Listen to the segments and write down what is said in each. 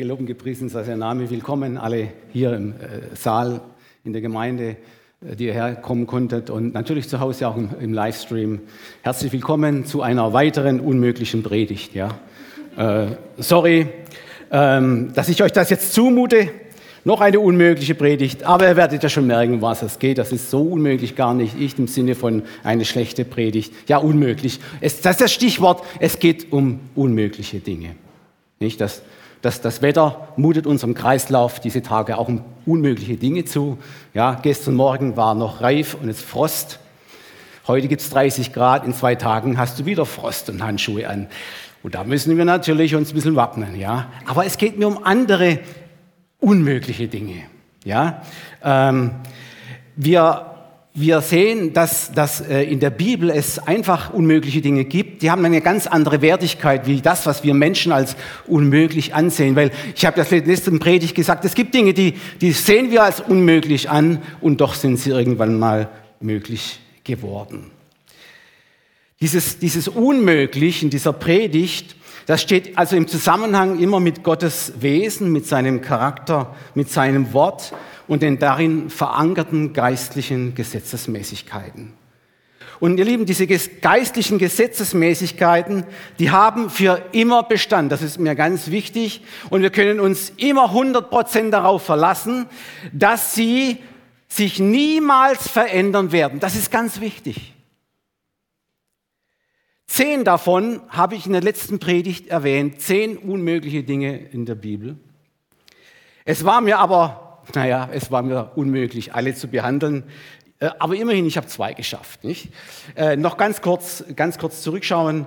Geloben gepriesen sei sein Name. Willkommen alle hier im äh, Saal, in der Gemeinde, äh, die ihr herkommen konntet und natürlich zu Hause auch im, im Livestream. Herzlich willkommen zu einer weiteren unmöglichen Predigt. Ja. Äh, sorry, ähm, dass ich euch das jetzt zumute. Noch eine unmögliche Predigt, aber ihr werdet ja schon merken, was es geht. Das ist so unmöglich gar nicht. Ich im Sinne von eine schlechte Predigt. Ja, unmöglich. Es, das ist das Stichwort. Es geht um unmögliche Dinge. Nicht? Das, das, das Wetter mutet unserem Kreislauf diese Tage auch um unmögliche Dinge zu. Ja, gestern Morgen war noch reif und es Frost. Heute gibt es 30 Grad, in zwei Tagen hast du wieder Frost und Handschuhe an. Und da müssen wir natürlich uns ein bisschen wappnen. Ja? Aber es geht mir um andere unmögliche Dinge. Ja? Ähm, wir wir sehen, dass, dass äh, in der Bibel es einfach unmögliche Dinge gibt. Die haben eine ganz andere Wertigkeit wie das, was wir Menschen als unmöglich ansehen. Weil ich habe das letzte Predigt gesagt, es gibt Dinge, die, die sehen wir als unmöglich an und doch sind sie irgendwann mal möglich geworden. Dieses, dieses Unmöglich in dieser Predigt, das steht also im Zusammenhang immer mit Gottes Wesen, mit seinem Charakter, mit seinem Wort und den darin verankerten geistlichen Gesetzesmäßigkeiten. Und ihr Lieben, diese geistlichen Gesetzesmäßigkeiten, die haben für immer Bestand. Das ist mir ganz wichtig. Und wir können uns immer 100 Prozent darauf verlassen, dass sie sich niemals verändern werden. Das ist ganz wichtig. Zehn davon habe ich in der letzten Predigt erwähnt. Zehn unmögliche Dinge in der Bibel. Es war mir aber naja, es war mir unmöglich, alle zu behandeln. Äh, aber immerhin, ich habe zwei geschafft. Nicht? Äh, noch ganz kurz, ganz kurz zurückschauen.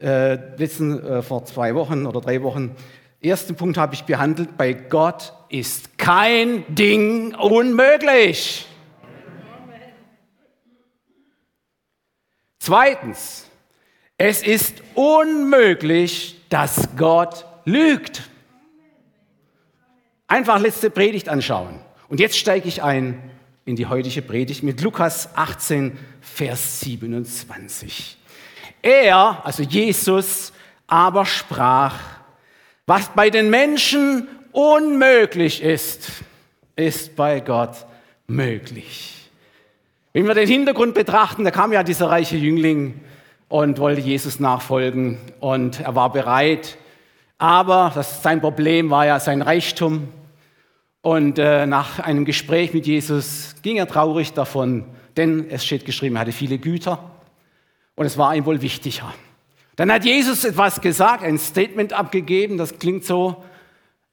Äh, letzten, äh, vor zwei Wochen oder drei Wochen. Ersten Punkt habe ich behandelt. Bei Gott ist kein Ding unmöglich. Zweitens, es ist unmöglich, dass Gott lügt. Einfach letzte Predigt anschauen. Und jetzt steige ich ein in die heutige Predigt mit Lukas 18, Vers 27. Er, also Jesus, aber sprach, was bei den Menschen unmöglich ist, ist bei Gott möglich. Wenn wir den Hintergrund betrachten, da kam ja dieser reiche Jüngling und wollte Jesus nachfolgen und er war bereit, aber das, sein Problem war ja sein Reichtum. Und äh, nach einem Gespräch mit Jesus ging er traurig davon, denn es steht geschrieben, er hatte viele Güter und es war ihm wohl wichtiger. Dann hat Jesus etwas gesagt, ein Statement abgegeben, das klingt so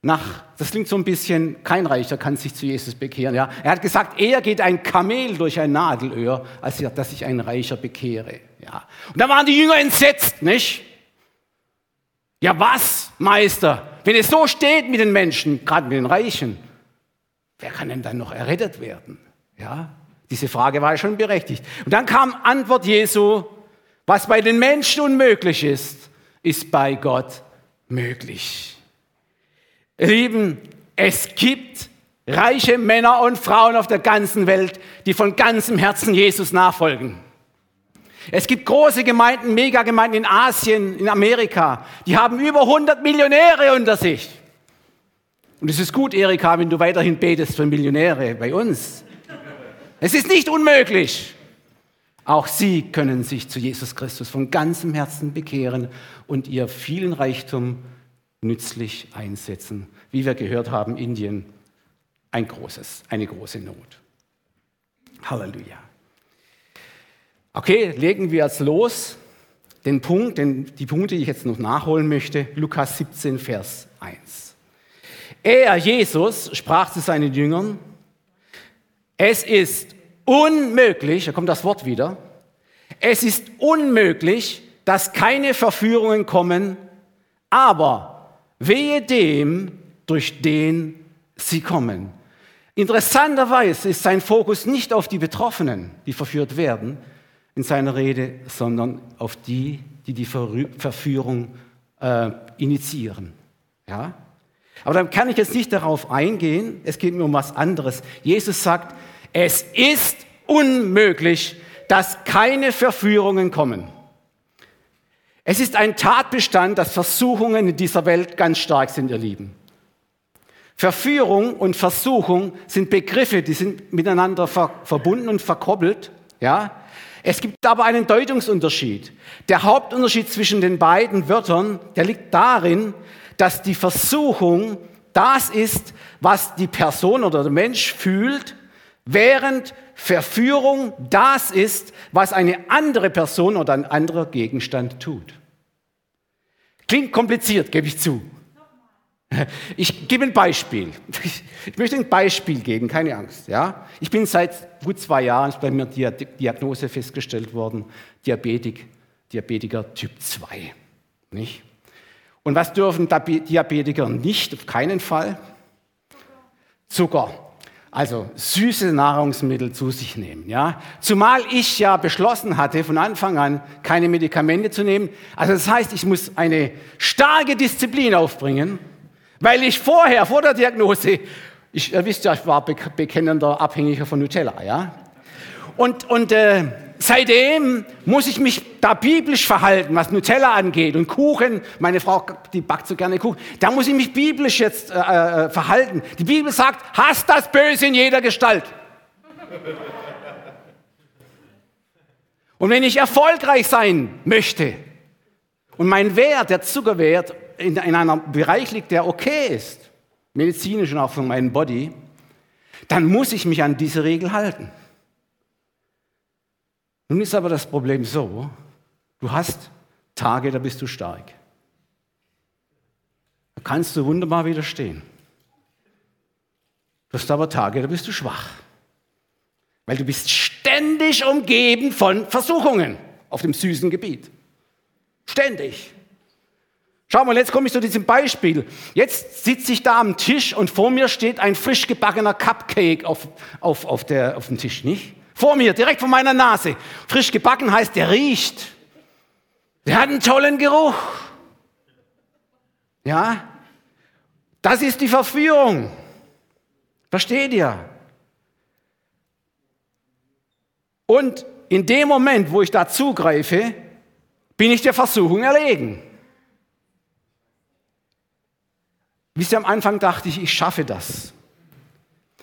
nach, das klingt so ein bisschen, kein Reicher kann sich zu Jesus bekehren. Ja. Er hat gesagt, eher geht ein Kamel durch ein Nadelöhr, als dass sich ein Reicher bekehre. Ja. Und da waren die Jünger entsetzt, nicht? Ja, was, Meister? Wenn es so steht mit den Menschen, gerade mit den Reichen, wer kann denn dann noch errettet werden? Ja, diese Frage war schon berechtigt. Und dann kam Antwort Jesu, was bei den Menschen unmöglich ist, ist bei Gott möglich. Lieben, es gibt reiche Männer und Frauen auf der ganzen Welt, die von ganzem Herzen Jesus nachfolgen. Es gibt große Gemeinden, Megagemeinden in Asien, in Amerika, die haben über 100 Millionäre unter sich. Und es ist gut, Erika, wenn du weiterhin betest für Millionäre bei uns. Es ist nicht unmöglich. Auch sie können sich zu Jesus Christus von ganzem Herzen bekehren und ihr vielen Reichtum nützlich einsetzen. Wie wir gehört haben, Indien ein großes, eine große Not. Halleluja. Okay, legen wir jetzt los. Den Punkt, den, die Punkte, die ich jetzt noch nachholen möchte, Lukas 17, Vers 1. Er, Jesus, sprach zu seinen Jüngern, es ist unmöglich, da kommt das Wort wieder, es ist unmöglich, dass keine Verführungen kommen, aber wehe dem, durch den sie kommen. Interessanterweise ist sein Fokus nicht auf die Betroffenen, die verführt werden, in seiner Rede, sondern auf die, die die Verführung äh, initiieren. Ja? Aber dann kann ich jetzt nicht darauf eingehen. Es geht mir um was anderes. Jesus sagt, es ist unmöglich, dass keine Verführungen kommen. Es ist ein Tatbestand, dass Versuchungen in dieser Welt ganz stark sind, ihr Lieben. Verführung und Versuchung sind Begriffe, die sind miteinander ver verbunden und verkoppelt. Ja? Es gibt aber einen Deutungsunterschied. Der Hauptunterschied zwischen den beiden Wörtern, der liegt darin, dass die Versuchung das ist, was die Person oder der Mensch fühlt, während Verführung das ist, was eine andere Person oder ein anderer Gegenstand tut. Klingt kompliziert, gebe ich zu. Ich gebe ein Beispiel. Ich möchte ein Beispiel geben, keine Angst. Ja? Ich bin seit gut zwei Jahren, ist bei mir die Diagnose festgestellt worden, Diabetik, Diabetiker Typ 2. Nicht? Und was dürfen Diabetiker nicht? Auf keinen Fall. Zucker. Also süße Nahrungsmittel zu sich nehmen. Ja? Zumal ich ja beschlossen hatte, von Anfang an keine Medikamente zu nehmen. Also das heißt, ich muss eine starke Disziplin aufbringen, weil ich vorher, vor der Diagnose, ich, ihr wisst ja, ich war bekennender Abhängiger von Nutella. Ja? Und, und äh, seitdem muss ich mich da biblisch verhalten, was Nutella angeht und Kuchen. Meine Frau, die backt so gerne Kuchen. Da muss ich mich biblisch jetzt äh, äh, verhalten. Die Bibel sagt, hasst das Böse in jeder Gestalt. Und wenn ich erfolgreich sein möchte und mein Wert, der Zuckerwert, in, in einem Bereich liegt, der okay ist, medizinisch und auch für meinen Body, dann muss ich mich an diese Regel halten. Nun ist aber das Problem so, du hast Tage, da bist du stark. Da kannst du wunderbar widerstehen. Du hast aber Tage, da bist du schwach. Weil du bist ständig umgeben von Versuchungen auf dem süßen Gebiet. Ständig. Schau mal, jetzt komme ich zu diesem Beispiel. Jetzt sitze ich da am Tisch und vor mir steht ein frisch gebackener Cupcake auf, auf, auf, der, auf dem Tisch, nicht? Vor mir, direkt vor meiner Nase. Frisch gebacken heißt, der riecht. Der hat einen tollen Geruch. Ja? Das ist die Verführung. Versteht ihr? Und in dem Moment, wo ich da zugreife, bin ich der Versuchung erlegen. Wisst ihr, am Anfang dachte ich, ich schaffe das.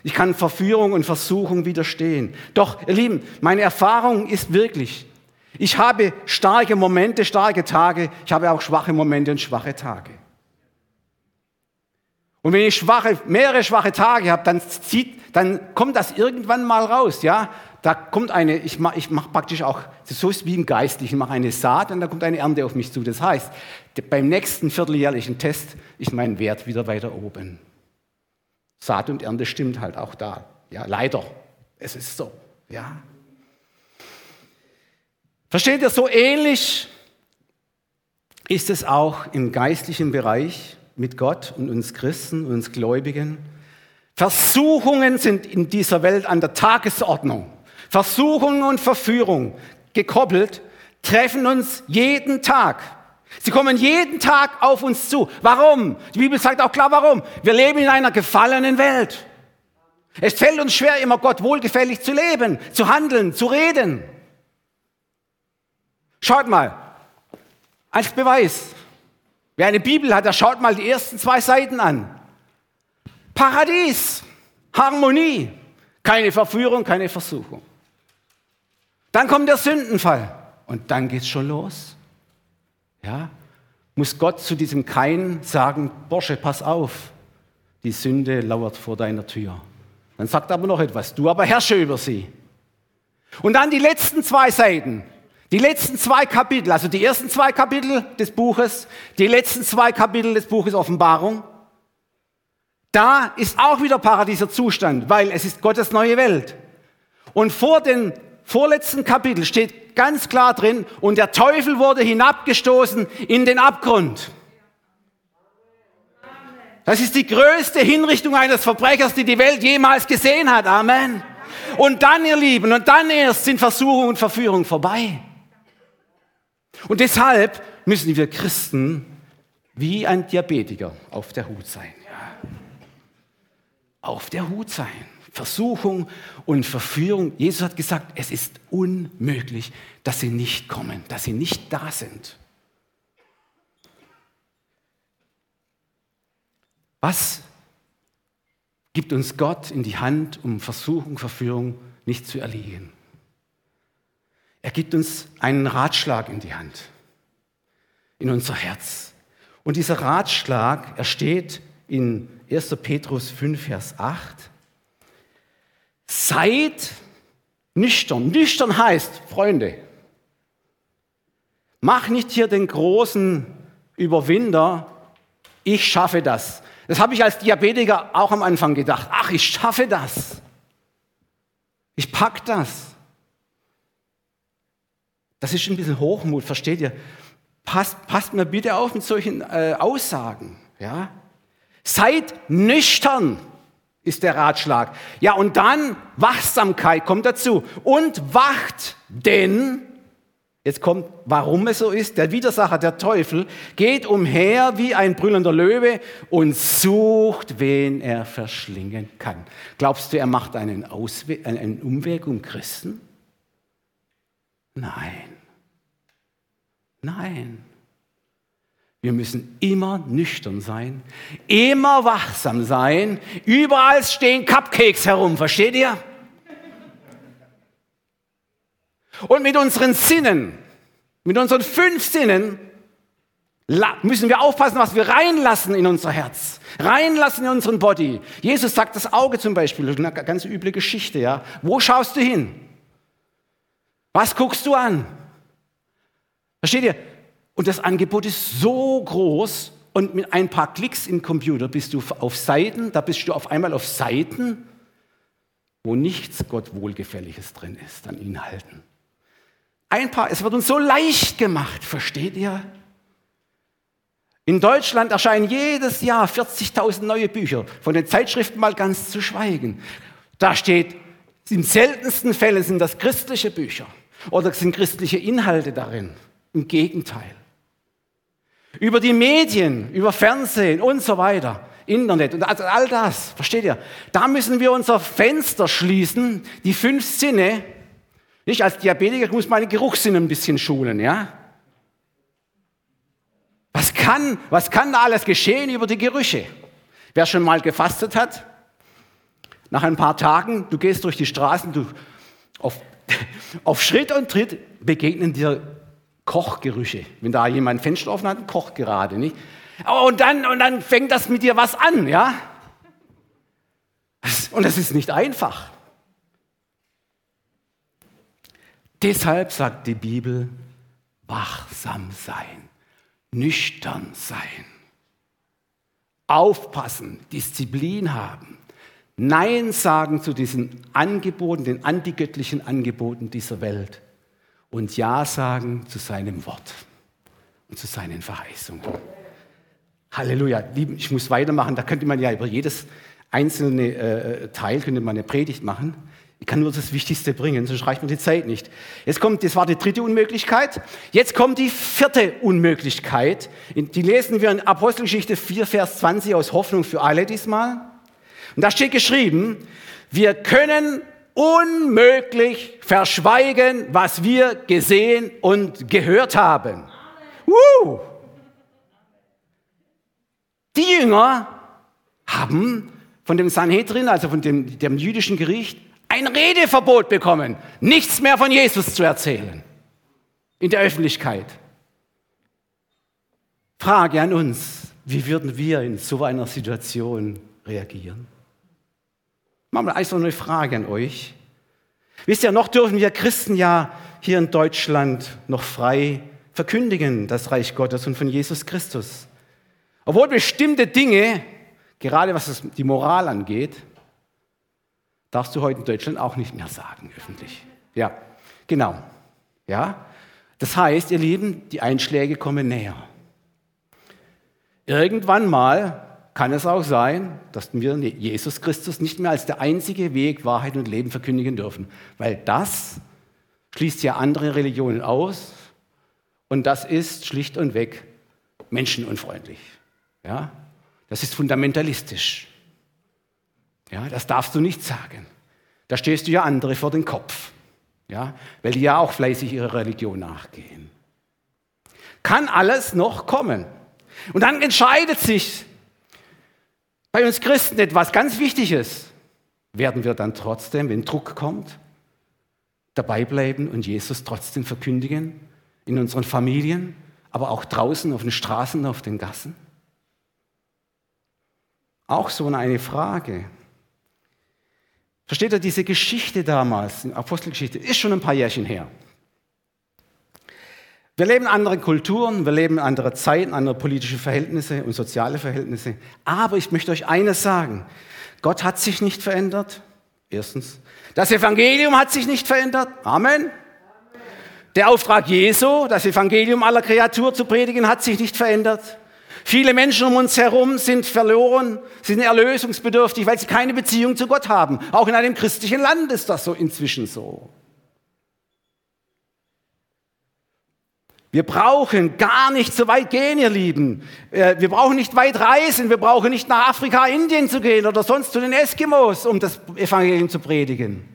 Ich kann Verführung und Versuchung widerstehen. Doch, ihr Lieben, meine Erfahrung ist wirklich, ich habe starke Momente, starke Tage, ich habe auch schwache Momente und schwache Tage. Und wenn ich schwache, mehrere schwache Tage habe, dann, zieht, dann kommt das irgendwann mal raus. Ja? Da kommt eine, ich mache ich mach praktisch auch, so ist wie im Geistlichen, ich mache eine Saat und da kommt eine Ernte auf mich zu. Das heißt, beim nächsten vierteljährlichen Test ist mein Wert wieder weiter oben. Saat und Ernte stimmt halt auch da. Ja, leider. Es ist so. Ja. Versteht ihr, so ähnlich ist es auch im geistlichen Bereich mit Gott und uns Christen, uns Gläubigen. Versuchungen sind in dieser Welt an der Tagesordnung. Versuchungen und Verführung gekoppelt treffen uns jeden Tag. Sie kommen jeden Tag auf uns zu. Warum? Die Bibel sagt auch klar, warum. Wir leben in einer gefallenen Welt. Es fällt uns schwer, immer Gott wohlgefällig zu leben, zu handeln, zu reden. Schaut mal, als Beweis. Wer eine Bibel hat, der schaut mal die ersten zwei Seiten an. Paradies, Harmonie, keine Verführung, keine Versuchung. Dann kommt der Sündenfall und dann geht's schon los. Ja? Muss Gott zu diesem Kain sagen, Borsche, pass auf, die Sünde lauert vor deiner Tür. Dann sagt er aber noch etwas, du aber herrsche über sie. Und dann die letzten zwei Seiten, die letzten zwei Kapitel, also die ersten zwei Kapitel des Buches, die letzten zwei Kapitel des Buches Offenbarung. Da ist auch wieder paradieser Zustand, weil es ist Gottes neue Welt. Und vor den vorletzten Kapitel steht ganz klar drin, und der Teufel wurde hinabgestoßen in den Abgrund. Das ist die größte Hinrichtung eines Verbrechers, die die Welt jemals gesehen hat. Amen. Und dann, ihr Lieben, und dann erst sind Versuchung und Verführung vorbei. Und deshalb müssen wir Christen wie ein Diabetiker auf der Hut sein. Ja. Auf der Hut sein. Versuchung und Verführung. Jesus hat gesagt, es ist unmöglich, dass sie nicht kommen, dass sie nicht da sind. Was gibt uns Gott in die Hand, um Versuchung, Verführung nicht zu erliegen. Er gibt uns einen Ratschlag in die Hand, in unser Herz. Und dieser Ratschlag, er steht in 1. Petrus 5, Vers 8. Seid nüchtern. Nüchtern heißt, Freunde, mach nicht hier den großen Überwinder, ich schaffe das. Das habe ich als Diabetiker auch am Anfang gedacht. Ach, ich schaffe das. Ich pack das. Das ist ein bisschen Hochmut, versteht ihr? Passt, passt mir bitte auf mit solchen äh, Aussagen. Ja? Seid nüchtern, ist der Ratschlag. Ja, und dann Wachsamkeit kommt dazu. Und wacht, denn Jetzt kommt, warum es so ist. Der Widersacher, der Teufel, geht umher wie ein brüllender Löwe und sucht, wen er verschlingen kann. Glaubst du, er macht einen, Ausweg, einen Umweg um Christen? Nein. Nein. Wir müssen immer nüchtern sein, immer wachsam sein. Überall stehen Cupcakes herum, versteht ihr? Und mit unseren Sinnen, mit unseren fünf Sinnen, müssen wir aufpassen, was wir reinlassen in unser Herz, reinlassen in unseren Body. Jesus sagt das Auge zum Beispiel, eine ganz üble Geschichte, ja. Wo schaust du hin? Was guckst du an? Versteht ihr? Und das Angebot ist so groß und mit ein paar Klicks im Computer bist du auf Seiten, da bist du auf einmal auf Seiten, wo nichts Gott Wohlgefälliges drin ist an Inhalten. Ein paar, es wird uns so leicht gemacht, versteht ihr? In Deutschland erscheinen jedes Jahr 40.000 neue Bücher, von den Zeitschriften mal ganz zu schweigen. Da steht, in seltensten Fällen sind das christliche Bücher oder sind christliche Inhalte darin. Im Gegenteil. Über die Medien, über Fernsehen und so weiter, Internet und also all das, versteht ihr? Da müssen wir unser Fenster schließen, die fünf Sinne, nicht als Diabetiker muss meine Geruchssinne ein bisschen schulen, ja? Was kann, was kann da alles geschehen über die Gerüche? Wer schon mal gefastet hat, nach ein paar Tagen, du gehst durch die Straßen, du, auf, auf Schritt und Tritt begegnen dir Kochgerüche. Wenn da jemand ein Fenster offen hat, kocht gerade, nicht? Und dann, und dann fängt das mit dir was an, ja? Und das ist nicht einfach. Deshalb sagt die Bibel, wachsam sein, nüchtern sein, aufpassen, Disziplin haben, Nein sagen zu diesen Angeboten, den antigöttlichen Angeboten dieser Welt und Ja sagen zu seinem Wort und zu seinen Verheißungen. Halleluja. Ich muss weitermachen. Da könnte man ja über jedes einzelne äh, Teil könnte man eine Predigt machen. Ich kann nur das Wichtigste bringen, sonst reicht mir die Zeit nicht. Jetzt kommt, das war die dritte Unmöglichkeit. Jetzt kommt die vierte Unmöglichkeit. Die lesen wir in Apostelgeschichte 4, Vers 20 aus Hoffnung für alle diesmal. Und da steht geschrieben, wir können unmöglich verschweigen, was wir gesehen und gehört haben. Uh! Die Jünger haben von dem Sanhedrin, also von dem, dem jüdischen Gericht, ein Redeverbot bekommen, nichts mehr von Jesus zu erzählen in der Öffentlichkeit. Frage an uns, wie würden wir in so einer Situation reagieren? Machen wir einfach eine Frage an euch. Wisst ihr, noch dürfen wir Christen ja hier in Deutschland noch frei verkündigen, das Reich Gottes und von Jesus Christus. Obwohl bestimmte Dinge, gerade was die Moral angeht, darfst du heute in Deutschland auch nicht mehr sagen, öffentlich. Ja, genau. Ja, das heißt, ihr Lieben, die Einschläge kommen näher. Irgendwann mal kann es auch sein, dass wir Jesus Christus nicht mehr als der einzige Weg, Wahrheit und Leben verkündigen dürfen, weil das schließt ja andere Religionen aus und das ist schlicht und weg menschenunfreundlich. Ja? Das ist fundamentalistisch. Ja, das darfst du nicht sagen. Da stehst du ja andere vor den Kopf, ja, weil die ja auch fleißig ihrer Religion nachgehen. Kann alles noch kommen. Und dann entscheidet sich bei uns Christen etwas ganz Wichtiges. Werden wir dann trotzdem, wenn Druck kommt, dabei bleiben und Jesus trotzdem verkündigen in unseren Familien, aber auch draußen auf den Straßen, auf den Gassen? Auch so eine Frage. Versteht ihr, diese Geschichte damals, Apostelgeschichte, ist schon ein paar Jährchen her. Wir leben in anderen Kulturen, wir leben in anderen Zeiten, andere politische Verhältnisse und soziale Verhältnisse. Aber ich möchte euch eines sagen. Gott hat sich nicht verändert. Erstens. Das Evangelium hat sich nicht verändert. Amen. Der Auftrag Jesu, das Evangelium aller Kreatur zu predigen, hat sich nicht verändert. Viele Menschen um uns herum sind verloren, sind erlösungsbedürftig, weil sie keine Beziehung zu Gott haben. Auch in einem christlichen Land ist das so inzwischen so. Wir brauchen gar nicht so weit gehen, ihr Lieben. Äh, wir brauchen nicht weit reisen. Wir brauchen nicht nach Afrika, Indien zu gehen oder sonst zu den Eskimos, um das Evangelium zu predigen.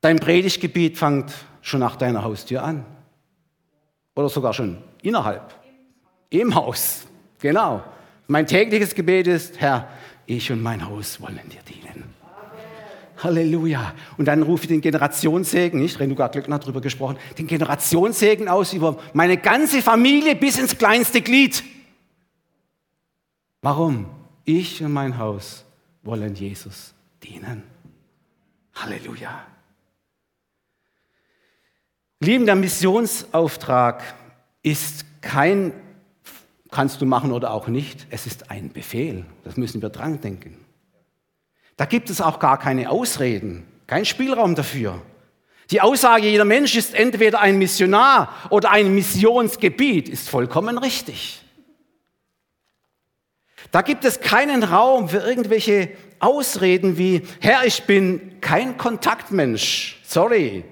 Dein Predigtgebiet fängt schon nach deiner Haustür an. Oder sogar schon innerhalb, im Haus. Genau. Mein tägliches Gebet ist, Herr, ich und mein Haus wollen dir dienen. Halleluja. Und dann rufe ich den Generationssegen, nicht? Renuga Glöckner hat darüber gesprochen, den Generationssegen aus über meine ganze Familie bis ins kleinste Glied. Warum? Ich und mein Haus wollen Jesus dienen. Halleluja. Lieben, der Missionsauftrag ist kein, kannst du machen oder auch nicht, es ist ein Befehl. Das müssen wir dran denken. Da gibt es auch gar keine Ausreden, kein Spielraum dafür. Die Aussage, jeder Mensch ist entweder ein Missionar oder ein Missionsgebiet, ist vollkommen richtig. Da gibt es keinen Raum für irgendwelche Ausreden wie, Herr, ich bin kein Kontaktmensch, sorry.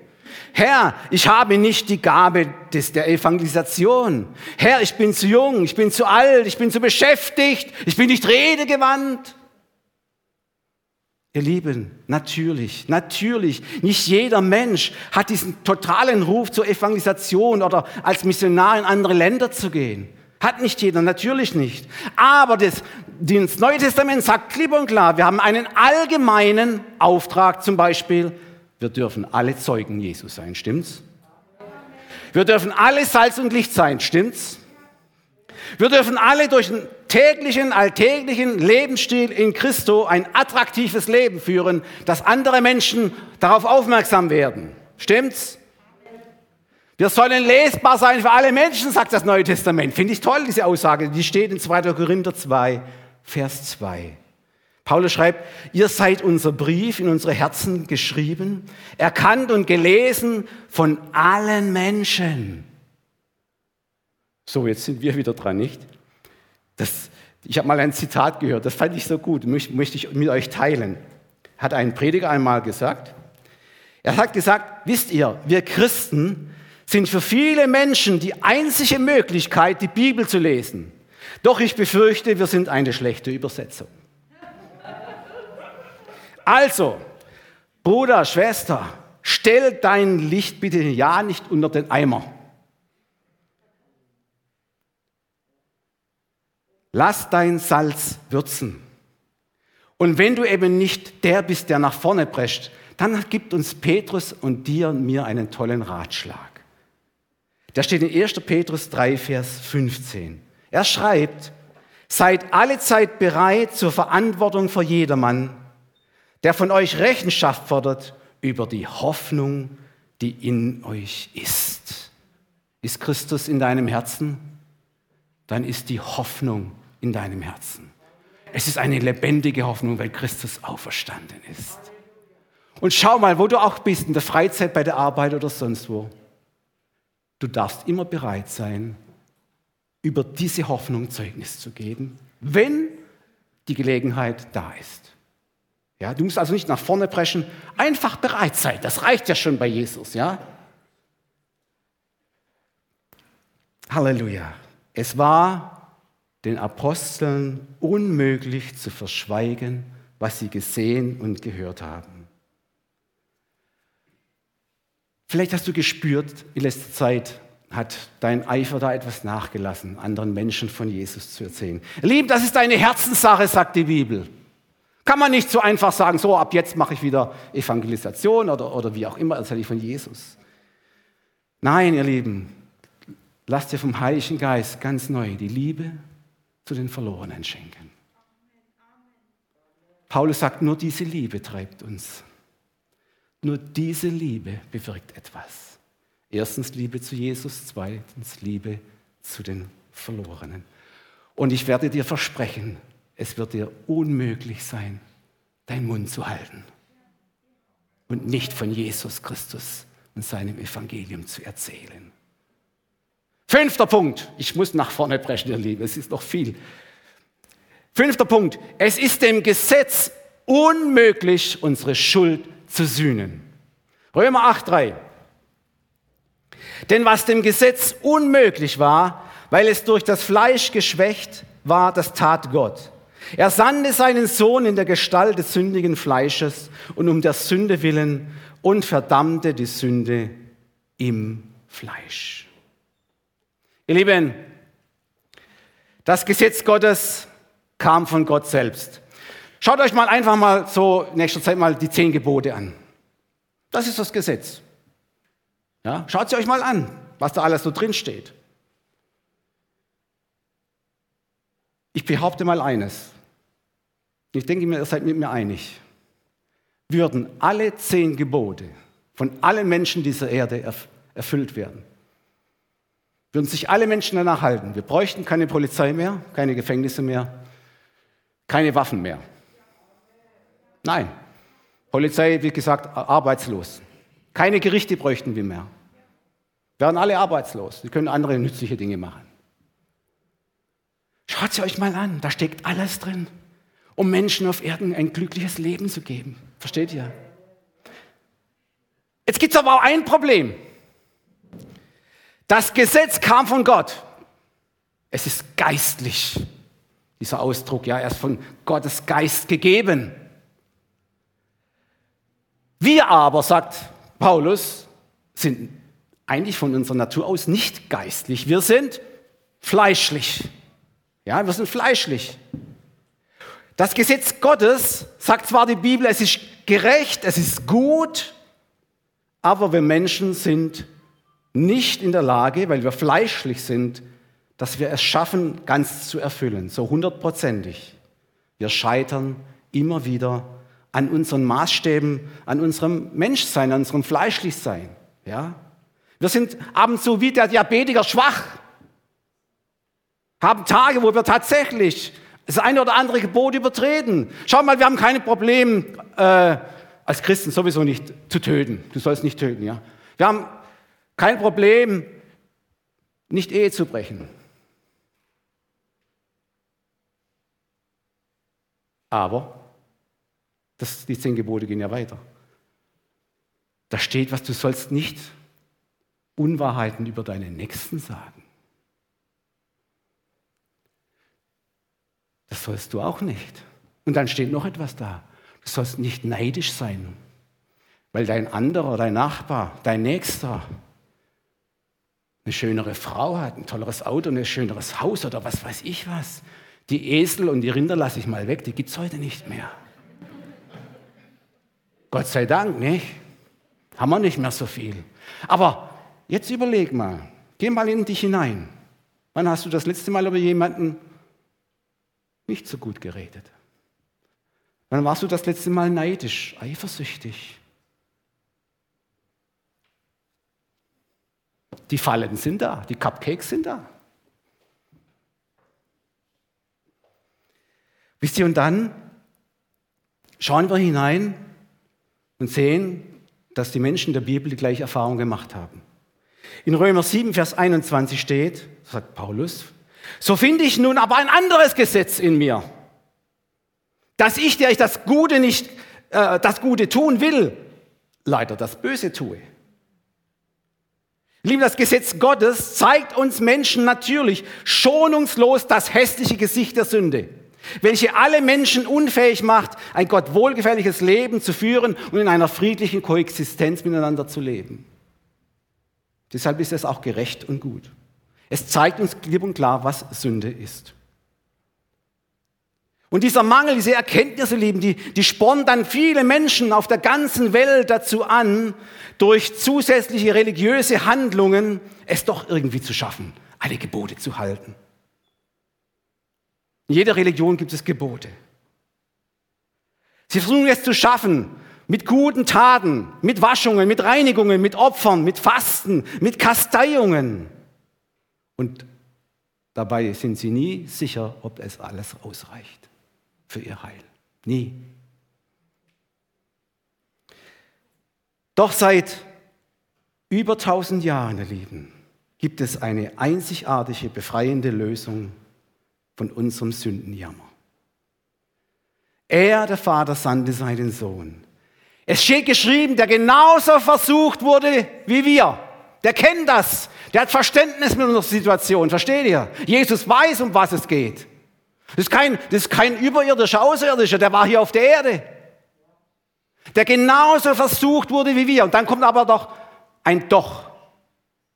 Herr, ich habe nicht die Gabe des, der Evangelisation. Herr, ich bin zu jung, ich bin zu alt, ich bin zu beschäftigt, ich bin nicht redegewandt. Ihr Lieben, natürlich, natürlich, nicht jeder Mensch hat diesen totalen Ruf zur Evangelisation oder als Missionar in andere Länder zu gehen. Hat nicht jeder, natürlich nicht. Aber das, das Neue Testament sagt klipp und klar, wir haben einen allgemeinen Auftrag zum Beispiel, wir dürfen alle Zeugen Jesus sein, stimmt's? Wir dürfen alle Salz und Licht sein, stimmt's? Wir dürfen alle durch einen täglichen, alltäglichen Lebensstil in Christo ein attraktives Leben führen, dass andere Menschen darauf aufmerksam werden. Stimmt's? Wir sollen lesbar sein für alle Menschen, sagt das Neue Testament. Finde ich toll, diese Aussage. Die steht in 2. Korinther 2, Vers 2. Paulus schreibt, ihr seid unser Brief in unsere Herzen geschrieben, erkannt und gelesen von allen Menschen. So, jetzt sind wir wieder dran, nicht? Das, ich habe mal ein Zitat gehört, das fand ich so gut, möchte, möchte ich mit euch teilen. Hat ein Prediger einmal gesagt. Er hat gesagt, wisst ihr, wir Christen sind für viele Menschen die einzige Möglichkeit, die Bibel zu lesen. Doch ich befürchte, wir sind eine schlechte Übersetzung. Also, Bruder, Schwester, stell dein Licht bitte ja nicht unter den Eimer. Lass dein Salz würzen. Und wenn du eben nicht der bist, der nach vorne prescht, dann gibt uns Petrus und dir und mir einen tollen Ratschlag. Da steht in 1. Petrus 3, Vers 15. Er schreibt, seid alle Zeit bereit zur Verantwortung für jedermann, der von euch Rechenschaft fordert über die Hoffnung, die in euch ist. Ist Christus in deinem Herzen? Dann ist die Hoffnung in deinem Herzen. Es ist eine lebendige Hoffnung, weil Christus auferstanden ist. Und schau mal, wo du auch bist, in der Freizeit, bei der Arbeit oder sonst wo. Du darfst immer bereit sein, über diese Hoffnung Zeugnis zu geben, wenn die Gelegenheit da ist. Ja, du musst also nicht nach vorne preschen, einfach bereit sein. Das reicht ja schon bei Jesus, ja? Halleluja. Es war den Aposteln unmöglich zu verschweigen, was sie gesehen und gehört haben. Vielleicht hast du gespürt in letzter Zeit, hat dein Eifer da etwas nachgelassen, anderen Menschen von Jesus zu erzählen. Lieb, das ist eine Herzenssache, sagt die Bibel. Kann man nicht so einfach sagen, so ab jetzt mache ich wieder Evangelisation oder, oder wie auch immer, erzähle ich von Jesus. Nein, ihr Lieben, lasst dir vom Heiligen Geist ganz neu die Liebe zu den Verlorenen schenken. Paulus sagt, nur diese Liebe treibt uns. Nur diese Liebe bewirkt etwas. Erstens Liebe zu Jesus, zweitens Liebe zu den Verlorenen. Und ich werde dir versprechen, es wird dir unmöglich sein, deinen Mund zu halten und nicht von Jesus Christus und seinem Evangelium zu erzählen. Fünfter Punkt. Ich muss nach vorne brechen, ihr Lieben. Es ist noch viel. Fünfter Punkt. Es ist dem Gesetz unmöglich, unsere Schuld zu sühnen. Römer 8,3. Denn was dem Gesetz unmöglich war, weil es durch das Fleisch geschwächt war, das tat Gott. Er sandte seinen Sohn in der Gestalt des sündigen Fleisches und um der Sünde willen und verdammte die Sünde im Fleisch. Ihr Lieben, das Gesetz Gottes kam von Gott selbst. Schaut euch mal einfach mal so in nächster Zeit mal die zehn Gebote an. Das ist das Gesetz. Ja, schaut sie euch mal an, was da alles so drin steht. Ich behaupte mal eines. Ich denke mir, ihr seid mit mir einig. Würden alle zehn Gebote von allen Menschen dieser Erde erfüllt werden, würden sich alle Menschen danach halten. Wir bräuchten keine Polizei mehr, keine Gefängnisse mehr, keine Waffen mehr. Nein. Polizei, wie gesagt, arbeitslos. Keine Gerichte bräuchten wir mehr. Wären alle arbeitslos. Sie können andere nützliche Dinge machen. Schaut sie euch mal an, da steckt alles drin, um Menschen auf Erden ein glückliches Leben zu geben. Versteht ihr? Jetzt gibt es aber auch ein Problem. Das Gesetz kam von Gott. Es ist geistlich. Dieser Ausdruck, ja, er ist von Gottes Geist gegeben. Wir aber, sagt Paulus, sind eigentlich von unserer Natur aus nicht geistlich. Wir sind fleischlich. Ja, wir sind fleischlich. Das Gesetz Gottes, sagt zwar die Bibel, es ist gerecht, es ist gut, aber wir Menschen sind nicht in der Lage, weil wir fleischlich sind, dass wir es schaffen, ganz zu erfüllen, so hundertprozentig. Wir scheitern immer wieder an unseren Maßstäben, an unserem Menschsein, an unserem Fleischlichsein. Ja? Wir sind ab und zu wie der Diabetiker schwach, haben Tage, wo wir tatsächlich das eine oder andere Gebot übertreten. Schau mal, wir haben keine Probleme, äh, als Christen sowieso nicht zu töten. Du sollst nicht töten, ja. Wir haben kein Problem, nicht Ehe zu brechen. Aber das, die zehn Gebote gehen ja weiter. Da steht was, du sollst nicht Unwahrheiten über deinen Nächsten sagen. Das sollst du auch nicht. Und dann steht noch etwas da. Du sollst nicht neidisch sein, weil dein anderer, dein Nachbar, dein Nächster eine schönere Frau hat, ein tolleres Auto, ein schöneres Haus oder was weiß ich was. Die Esel und die Rinder lasse ich mal weg, die gibt es heute nicht mehr. Gott sei Dank, nicht? Haben wir nicht mehr so viel. Aber jetzt überleg mal, geh mal in dich hinein. Wann hast du das letzte Mal über jemanden nicht so gut geredet? Wann warst du das letzte Mal neidisch, eifersüchtig? Die Fallen sind da, die Cupcakes sind da. Wisst ihr, und dann schauen wir hinein und sehen, dass die Menschen der Bibel die gleiche Erfahrung gemacht haben. In Römer 7, Vers 21 steht, sagt Paulus, so finde ich nun aber ein anderes Gesetz in mir, dass ich, der ich das Gute nicht, äh, das Gute tun will, leider das Böse tue. Liebe, das Gesetz Gottes zeigt uns Menschen natürlich schonungslos das hässliche Gesicht der Sünde welche alle Menschen unfähig macht, ein Gott wohlgefälliges Leben zu führen und in einer friedlichen Koexistenz miteinander zu leben. Deshalb ist es auch gerecht und gut. Es zeigt uns klipp und klar, was Sünde ist. Und dieser Mangel, diese Erkenntnisse, lieben, die, die spornen dann viele Menschen auf der ganzen Welt dazu an, durch zusätzliche religiöse Handlungen es doch irgendwie zu schaffen, alle Gebote zu halten. In jeder Religion gibt es Gebote. Sie versuchen es zu schaffen mit guten Taten, mit Waschungen, mit Reinigungen, mit Opfern, mit Fasten, mit Kasteiungen. Und dabei sind sie nie sicher, ob es alles ausreicht für ihr Heil. Nie. Doch seit über 1000 Jahren, ihr Lieben, gibt es eine einzigartige, befreiende Lösung von unserem Sündenjammer. Er, der Vater, sandte seinen Sohn. Es steht geschrieben, der genauso versucht wurde wie wir. Der kennt das. Der hat Verständnis mit unserer Situation. Versteht ihr? Jesus weiß, um was es geht. Das ist kein, das ist kein überirdischer Außerirdischer, der war hier auf der Erde. Der genauso versucht wurde wie wir. Und dann kommt aber doch ein Doch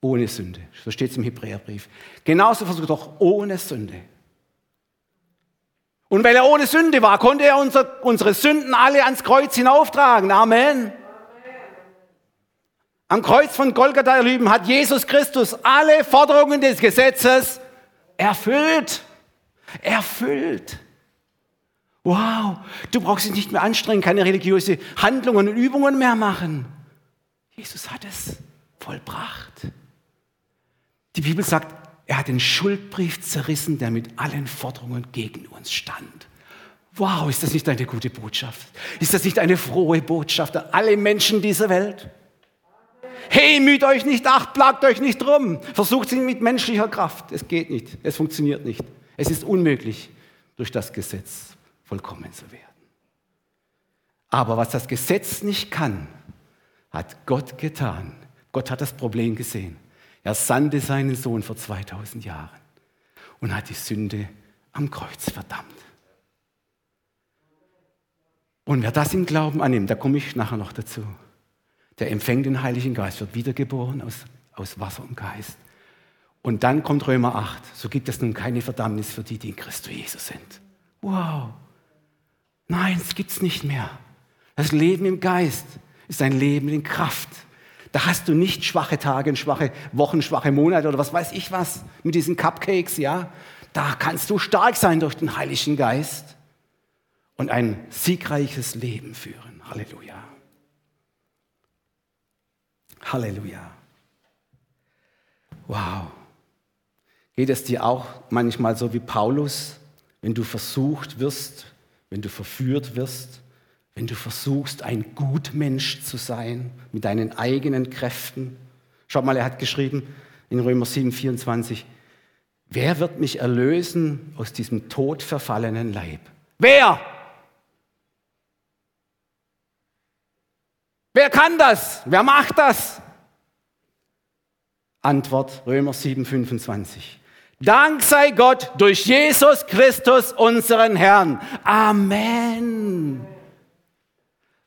ohne Sünde. So steht es im Hebräerbrief. Genauso versucht doch ohne Sünde. Und weil er ohne Sünde war, konnte er unser, unsere Sünden alle ans Kreuz hinauftragen. Amen. Am Kreuz von Golgatha, ihr Lieben, hat Jesus Christus alle Forderungen des Gesetzes erfüllt. Erfüllt. Wow, du brauchst dich nicht mehr anstrengen, keine religiöse Handlungen und Übungen mehr machen. Jesus hat es vollbracht. Die Bibel sagt, er hat den Schuldbrief zerrissen, der mit allen Forderungen gegen uns stand. Wow, ist das nicht eine gute Botschaft? Ist das nicht eine frohe Botschaft an alle Menschen dieser Welt? Hey, müht euch nicht, ach, plagt euch nicht drum. Versucht es mit menschlicher Kraft. Es geht nicht. Es funktioniert nicht. Es ist unmöglich, durch das Gesetz vollkommen zu werden. Aber was das Gesetz nicht kann, hat Gott getan. Gott hat das Problem gesehen. Er sandte seinen Sohn vor 2000 Jahren und hat die Sünde am Kreuz verdammt. Und wer das im Glauben annimmt, da komme ich nachher noch dazu, der empfängt den Heiligen Geist, wird wiedergeboren aus, aus Wasser und Geist. Und dann kommt Römer 8, so gibt es nun keine Verdammnis für die, die in Christus Jesus sind. Wow. Nein, es gibt es nicht mehr. Das Leben im Geist ist ein Leben in Kraft. Da hast du nicht schwache Tage, schwache Wochen, schwache Monate oder was weiß ich was mit diesen Cupcakes, ja. Da kannst du stark sein durch den Heiligen Geist und ein siegreiches Leben führen. Halleluja. Halleluja. Wow. Geht es dir auch manchmal so wie Paulus, wenn du versucht wirst, wenn du verführt wirst, wenn du versuchst, ein Gutmensch zu sein mit deinen eigenen Kräften. Schaut mal, er hat geschrieben in Römer 7, 24, wer wird mich erlösen aus diesem todverfallenen Leib? Wer? Wer kann das? Wer macht das? Antwort Römer 7, 25. Dank sei Gott durch Jesus Christus, unseren Herrn. Amen.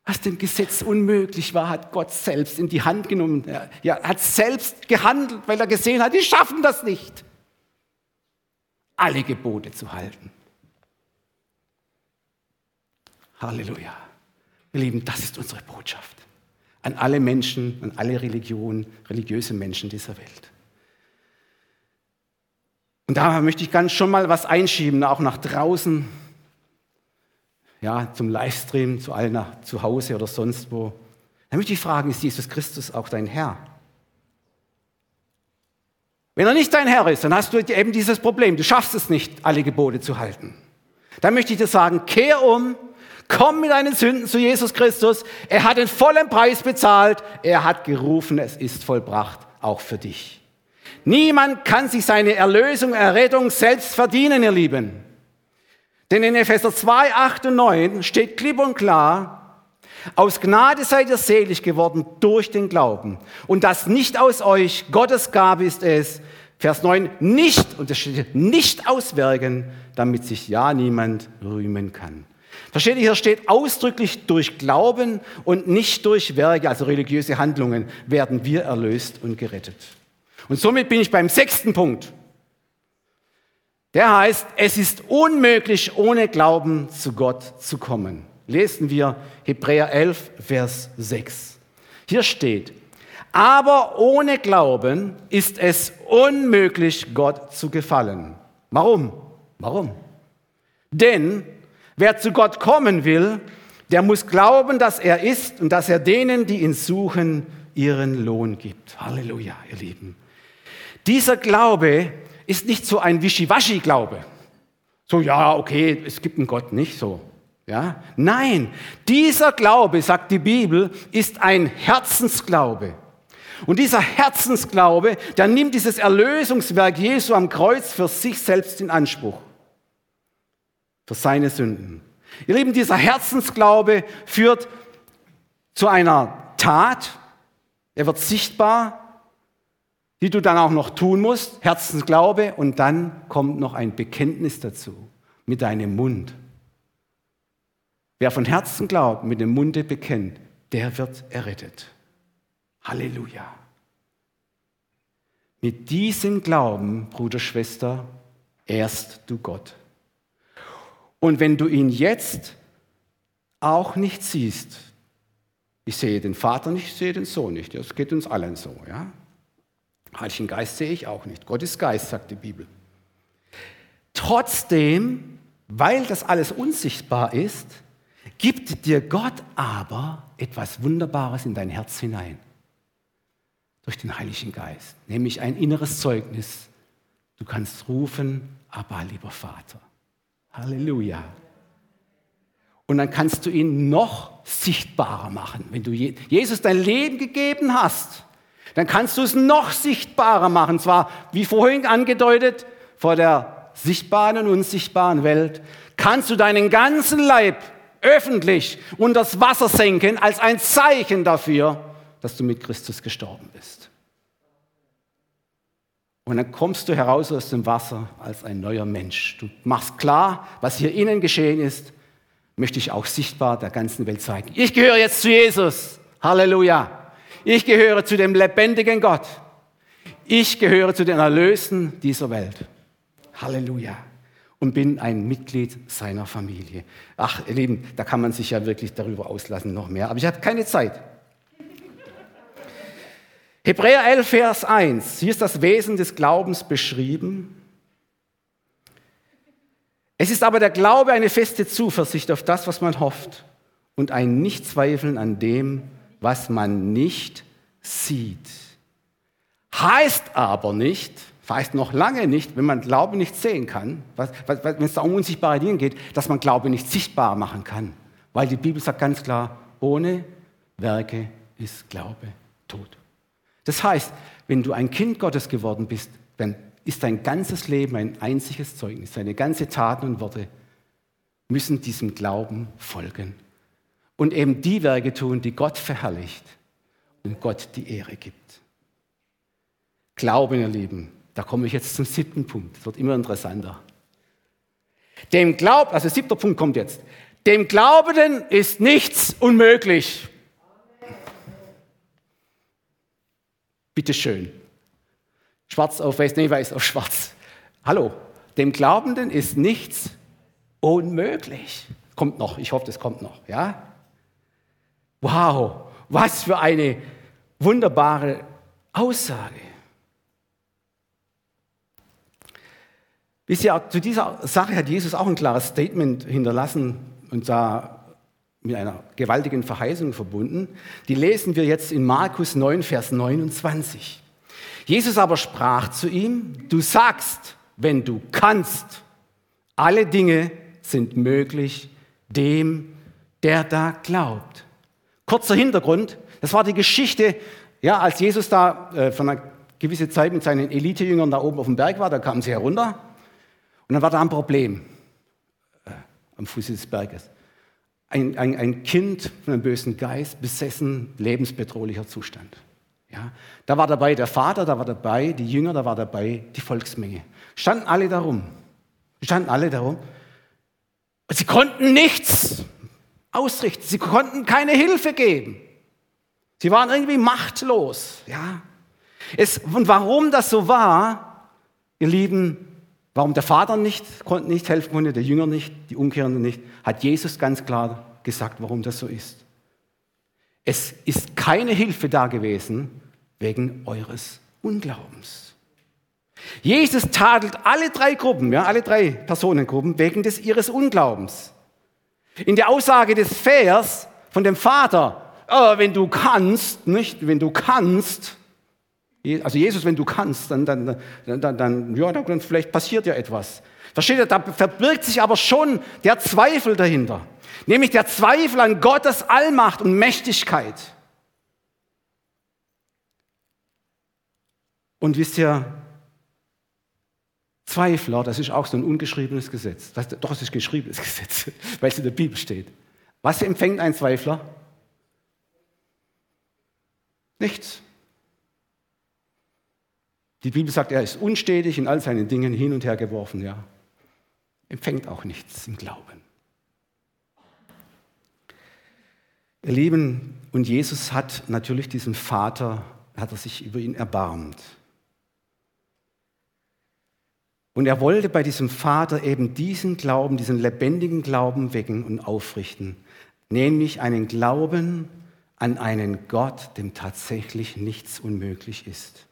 Was dem Gesetz unmöglich war, hat Gott selbst in die Hand genommen. Er hat selbst gehandelt, weil er gesehen hat, die schaffen das nicht, alle Gebote zu halten. Halleluja. Ihr Lieben, das ist unsere Botschaft an alle Menschen, an alle Religionen, religiöse Menschen dieser Welt. Und da möchte ich ganz schon mal was einschieben, auch nach draußen ja, zum Livestream, zu allen nach, zu Hause oder sonst wo. Dann möchte ich fragen, ist Jesus Christus auch dein Herr? Wenn er nicht dein Herr ist, dann hast du eben dieses Problem. Du schaffst es nicht, alle Gebote zu halten. Dann möchte ich dir sagen, kehr um, komm mit deinen Sünden zu Jesus Christus. Er hat den vollen Preis bezahlt. Er hat gerufen, es ist vollbracht, auch für dich. Niemand kann sich seine Erlösung, Errettung selbst verdienen, ihr Lieben. Denn in Epheser 2, 8 und 9 steht klipp und klar, aus Gnade seid ihr selig geworden durch den Glauben. Und das nicht aus euch, Gottes Gabe ist es. Vers 9, nicht, und das steht nicht auswirken, damit sich ja niemand rühmen kann. Versteht ihr, hier steht ausdrücklich durch Glauben und nicht durch Werke, also religiöse Handlungen, werden wir erlöst und gerettet. Und somit bin ich beim sechsten Punkt. Der heißt, es ist unmöglich, ohne Glauben zu Gott zu kommen. Lesen wir Hebräer 11, Vers 6. Hier steht, aber ohne Glauben ist es unmöglich, Gott zu gefallen. Warum? Warum? Denn wer zu Gott kommen will, der muss glauben, dass er ist und dass er denen, die ihn suchen, ihren Lohn gibt. Halleluja, ihr Lieben. Dieser Glaube ist nicht so ein Wischiwaschi-Glaube. So, ja, okay, es gibt einen Gott, nicht so. Ja? Nein, dieser Glaube, sagt die Bibel, ist ein Herzensglaube. Und dieser Herzensglaube, der nimmt dieses Erlösungswerk Jesu am Kreuz für sich selbst in Anspruch. Für seine Sünden. Ihr Lieben, dieser Herzensglaube führt zu einer Tat. Er wird sichtbar die du dann auch noch tun musst, Herzensglaube, und dann kommt noch ein Bekenntnis dazu mit deinem Mund. Wer von Herzen glaubt, mit dem Munde bekennt, der wird errettet. Halleluja. Mit diesem Glauben, Bruder, Schwester, ehrst du Gott. Und wenn du ihn jetzt auch nicht siehst, ich sehe den Vater nicht, ich sehe den Sohn nicht, das geht uns allen so, ja? Heiligen Geist sehe ich auch nicht. Gott ist Geist, sagt die Bibel. Trotzdem, weil das alles unsichtbar ist, gibt dir Gott aber etwas Wunderbares in dein Herz hinein. Durch den Heiligen Geist, nämlich ein inneres Zeugnis. Du kannst rufen, aber lieber Vater. Halleluja. Und dann kannst du ihn noch sichtbarer machen. Wenn du Jesus dein Leben gegeben hast, dann kannst du es noch sichtbarer machen. Zwar, wie vorhin angedeutet, vor der sichtbaren und unsichtbaren Welt, kannst du deinen ganzen Leib öffentlich unter das Wasser senken als ein Zeichen dafür, dass du mit Christus gestorben bist. Und dann kommst du heraus aus dem Wasser als ein neuer Mensch. Du machst klar, was hier innen geschehen ist, möchte ich auch sichtbar der ganzen Welt zeigen. Ich gehöre jetzt zu Jesus. Halleluja. Ich gehöre zu dem lebendigen Gott. Ich gehöre zu den Erlösen dieser Welt. Halleluja. Und bin ein Mitglied seiner Familie. Ach, ihr Lieben, da kann man sich ja wirklich darüber auslassen, noch mehr. Aber ich habe keine Zeit. Hebräer 11, Vers 1. Hier ist das Wesen des Glaubens beschrieben. Es ist aber der Glaube eine feste Zuversicht auf das, was man hofft und ein Nichtzweifeln an dem, was man nicht sieht. Heißt aber nicht, heißt noch lange nicht, wenn man Glaube nicht sehen kann, wenn es da um unsichtbare Dinge geht, dass man Glaube nicht sichtbar machen kann. Weil die Bibel sagt ganz klar, ohne Werke ist Glaube tot. Das heißt, wenn du ein Kind Gottes geworden bist, dann ist dein ganzes Leben ein einziges Zeugnis. Deine ganze Taten und Worte müssen diesem Glauben folgen und eben die Werke tun, die Gott verherrlicht und Gott die Ehre gibt. Glauben, ihr Lieben, da komme ich jetzt zum siebten Punkt. Das wird immer interessanter. Dem Glaub, also siebter Punkt kommt jetzt. Dem Glaubenden ist nichts unmöglich. Bitte schön. Schwarz auf weiß, nee, weiß auf schwarz. Hallo. Dem Glaubenden ist nichts unmöglich. Kommt noch, ich hoffe, das kommt noch, ja? Wow, was für eine wunderbare Aussage. Ihr, zu dieser Sache hat Jesus auch ein klares Statement hinterlassen und da mit einer gewaltigen Verheißung verbunden. Die lesen wir jetzt in Markus 9, Vers 29. Jesus aber sprach zu ihm, du sagst, wenn du kannst, alle Dinge sind möglich dem, der da glaubt. Kurzer Hintergrund, das war die Geschichte, ja, als Jesus da äh, von einer gewissen Zeit mit seinen Elitejüngern da oben auf dem Berg war, da kamen sie herunter und dann war da ein Problem äh, am Fuße des Berges. Ein, ein, ein, Kind von einem bösen Geist, besessen, lebensbedrohlicher Zustand. Ja, da war dabei der Vater, da war dabei die Jünger, da war dabei die Volksmenge. Standen alle darum. Standen alle darum. Und sie konnten nichts ausrichten. Sie konnten keine Hilfe geben. Sie waren irgendwie machtlos. Ja? Es, und warum das so war, ihr Lieben, warum der Vater nicht, konnte nicht helfen konnte, der Jünger nicht, die Umkehrenden nicht, hat Jesus ganz klar gesagt, warum das so ist. Es ist keine Hilfe da gewesen wegen eures Unglaubens. Jesus tadelt alle drei Gruppen, ja, alle drei Personengruppen wegen des ihres Unglaubens. In der Aussage des Vers von dem Vater, oh, wenn du kannst, nicht, wenn du kannst, also Jesus, wenn du kannst, dann, dann, dann, dann, ja, dann vielleicht passiert ja etwas. Versteht ihr, da verbirgt sich aber schon der Zweifel dahinter. Nämlich der Zweifel an Gottes Allmacht und Mächtigkeit. Und wisst ihr, Zweifler, das ist auch so ein ungeschriebenes Gesetz. Das, doch, es ist geschriebenes Gesetz, weil es in der Bibel steht. Was empfängt ein Zweifler? Nichts. Die Bibel sagt, er ist unstetig in all seinen Dingen hin und her geworfen, ja. Empfängt auch nichts im Glauben. Ihr Lieben, und Jesus hat natürlich diesen Vater, hat er sich über ihn erbarmt. Und er wollte bei diesem Vater eben diesen Glauben, diesen lebendigen Glauben wecken und aufrichten, nämlich einen Glauben an einen Gott, dem tatsächlich nichts unmöglich ist.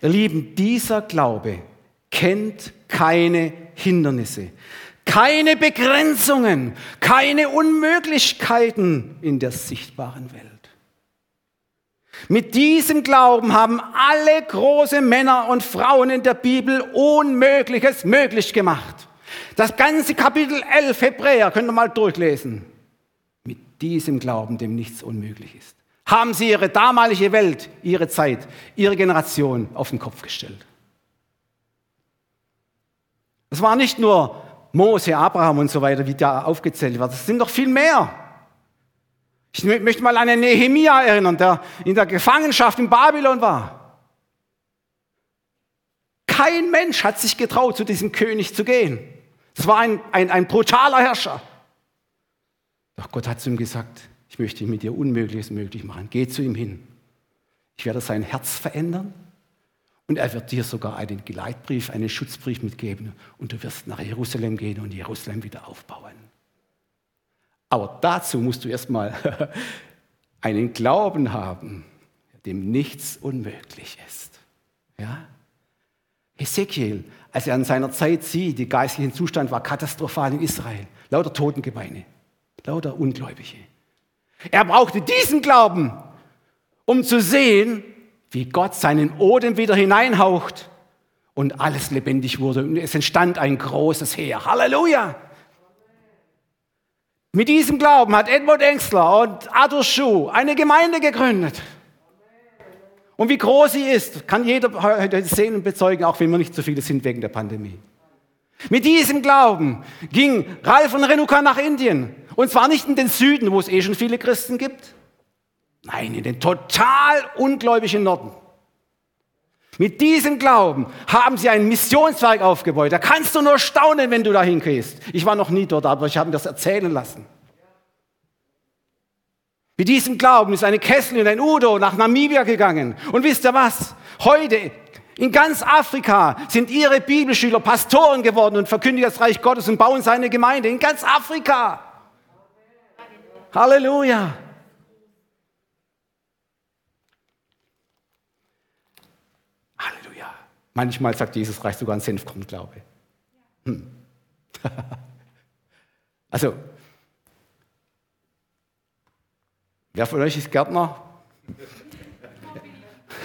Ihr Lieben, dieser Glaube kennt keine Hindernisse, keine Begrenzungen, keine Unmöglichkeiten in der sichtbaren Welt. Mit diesem Glauben haben alle große Männer und Frauen in der Bibel Unmögliches möglich gemacht. Das ganze Kapitel 11 Hebräer könnt ihr mal durchlesen. Mit diesem Glauben, dem nichts unmöglich ist, haben sie ihre damalige Welt, ihre Zeit, ihre Generation auf den Kopf gestellt. Es war nicht nur Mose, Abraham und so weiter, wie da aufgezählt wird. Es sind noch viel mehr. Ich möchte mal an den Nehemia erinnern, der in der Gefangenschaft in Babylon war. Kein Mensch hat sich getraut, zu diesem König zu gehen. Es war ein, ein, ein brutaler Herrscher. Doch Gott hat zu ihm gesagt, ich möchte mit dir Unmögliches möglich machen. Geh zu ihm hin. Ich werde sein Herz verändern und er wird dir sogar einen Geleitbrief, einen Schutzbrief mitgeben und du wirst nach Jerusalem gehen und Jerusalem wieder aufbauen. Aber dazu musst du erstmal einen Glauben haben, dem nichts unmöglich ist. Ja? Ezekiel, als er an seiner Zeit sieht, der geistliche Zustand war katastrophal in Israel. Lauter Totengebeine, lauter Ungläubige. Er brauchte diesen Glauben, um zu sehen, wie Gott seinen Odem wieder hineinhaucht und alles lebendig wurde. Und es entstand ein großes Heer. Halleluja! Mit diesem Glauben hat Edmund Engstler und Arthur Schuh eine Gemeinde gegründet. Und wie groß sie ist, kann jeder heute sehen und bezeugen, auch wenn wir nicht so viele sind wegen der Pandemie. Mit diesem Glauben ging Ralf und Renuka nach Indien. Und zwar nicht in den Süden, wo es eh schon viele Christen gibt. Nein, in den total ungläubigen Norden. Mit diesem Glauben haben sie ein Missionswerk aufgebaut. Da kannst du nur staunen, wenn du dahin gehst. Ich war noch nie dort, aber ich habe mir das erzählen lassen. Mit diesem Glauben ist eine Kessel und ein Udo nach Namibia gegangen. Und wisst ihr was? Heute in ganz Afrika sind ihre Bibelschüler Pastoren geworden und verkündigen das Reich Gottes und bauen seine Gemeinde. In ganz Afrika. Halleluja. Manchmal sagt Jesus, reicht sogar ein Senfkornglaube. Hm. also, wer von euch ist Gärtner?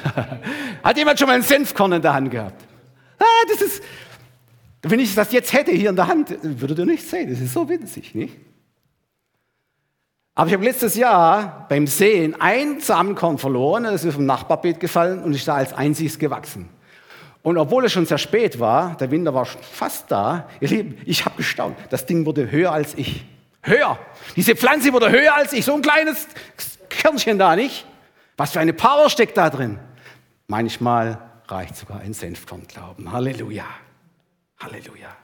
Hat jemand schon mal ein Senfkorn in der Hand gehabt? Ah, das ist, wenn ich das jetzt hätte hier in der Hand, würdet ihr nicht sehen. Das ist so winzig, nicht? Aber ich habe letztes Jahr beim Sehen ein Samenkorn verloren, das ist vom Nachbarbeet gefallen und ist da als einziges gewachsen. Und obwohl es schon sehr spät war, der Winter war fast da, ihr Lieben, ich habe gestaunt. Das Ding wurde höher als ich. Höher. Diese Pflanze wurde höher als ich. So ein kleines Körnchen da, nicht? Was für eine Power steckt da drin? Manchmal reicht sogar ein Senfkorn Glauben. Halleluja. Halleluja.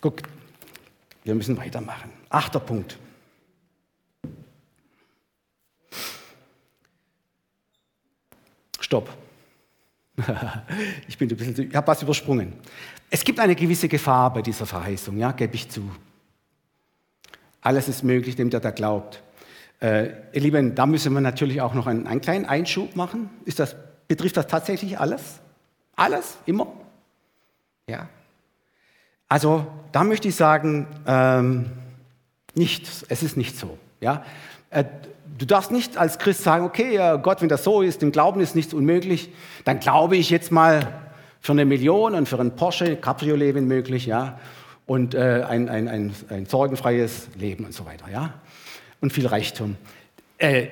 Guck, wir müssen weitermachen. Achter Punkt. Stopp. ich bin ein bisschen, ich habe was übersprungen. Es gibt eine gewisse Gefahr bei dieser Verheißung, ja, gebe ich zu. Alles ist möglich, dem der da glaubt. Äh, ihr Lieben, da müssen wir natürlich auch noch einen, einen kleinen Einschub machen. Ist das, betrifft das tatsächlich alles? Alles? Immer? Ja. Also, da möchte ich sagen, ähm, nicht, es ist nicht so. Ja? Äh, du darfst nicht als Christ sagen, okay, Gott, wenn das so ist, im Glauben ist nichts unmöglich, dann glaube ich jetzt mal für eine Million und für ein Porsche, Cabriolet, wenn möglich, ja, und äh, ein, ein, ein, ein, sorgenfreies Leben und so weiter, ja, und viel Reichtum. Äh,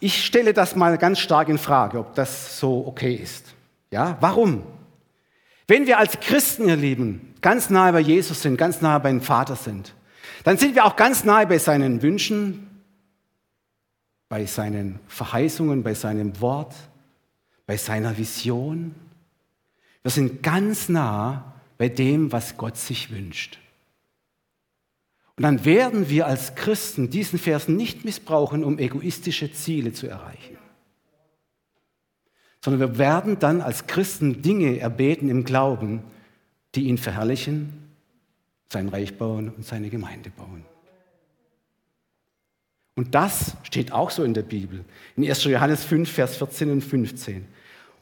ich stelle das mal ganz stark in Frage, ob das so okay ist. Ja, warum? Wenn wir als Christen, ihr Lieben, ganz nahe bei Jesus sind, ganz nahe beim Vater sind, dann sind wir auch ganz nahe bei seinen Wünschen, bei seinen Verheißungen, bei seinem Wort, bei seiner Vision. Wir sind ganz nah bei dem, was Gott sich wünscht. Und dann werden wir als Christen diesen Vers nicht missbrauchen, um egoistische Ziele zu erreichen, sondern wir werden dann als Christen Dinge erbeten im Glauben, die ihn verherrlichen, sein Reich bauen und seine Gemeinde bauen. Und das steht auch so in der Bibel. In 1. Johannes 5, Vers 14 und 15.